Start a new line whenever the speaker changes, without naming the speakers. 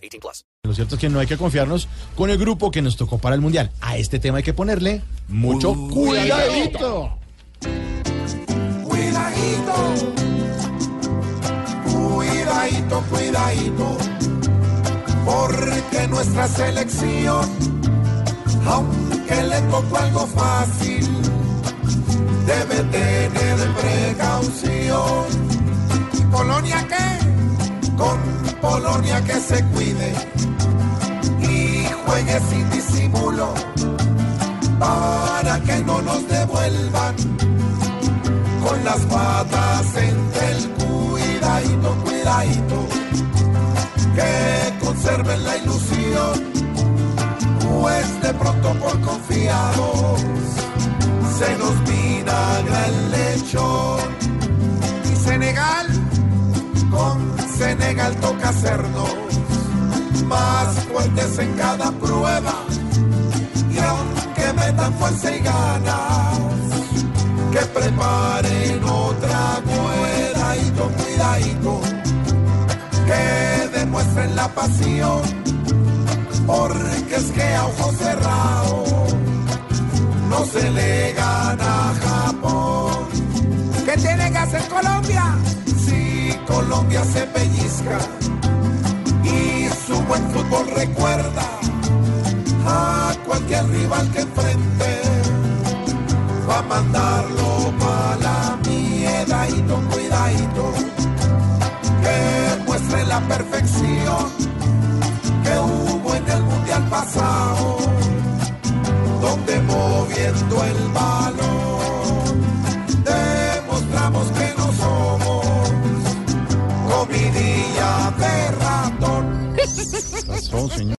18 plus.
Lo cierto es que no hay que confiarnos con el grupo que nos tocó para el Mundial. A este tema hay que ponerle mucho cuidadito.
Cuidadito, cuidadito, cuidadito, porque nuestra selección, aunque le tocó algo fácil, debe tener precaución. ¿Y Polonia qué? Con Polonia que se cuide y juegue sin disimulo para que no nos devuelvan con las patas entre el cuidadito, cuidadito, que conserven la ilusión, pues de pronto por confiados se nos vinagra el lechón. Y Senegal, con Senegal toca hacernos más fuertes en cada prueba, y aunque metan fuerza y ganas, que preparen otra cuidadito, cuidadito, que demuestren la pasión, porque es que a ojos cerrados no se le gana a Japón. ¿Qué tiene que hacer Colombia? Colombia se pellizca y su buen fútbol recuerda a cualquier rival que enfrente. Va a mandarlo para la miedadito, cuidadito, que muestre la perfección que hubo en el mundial pasado, donde moviendo el balón comidilla de ratón.
Razón, señor.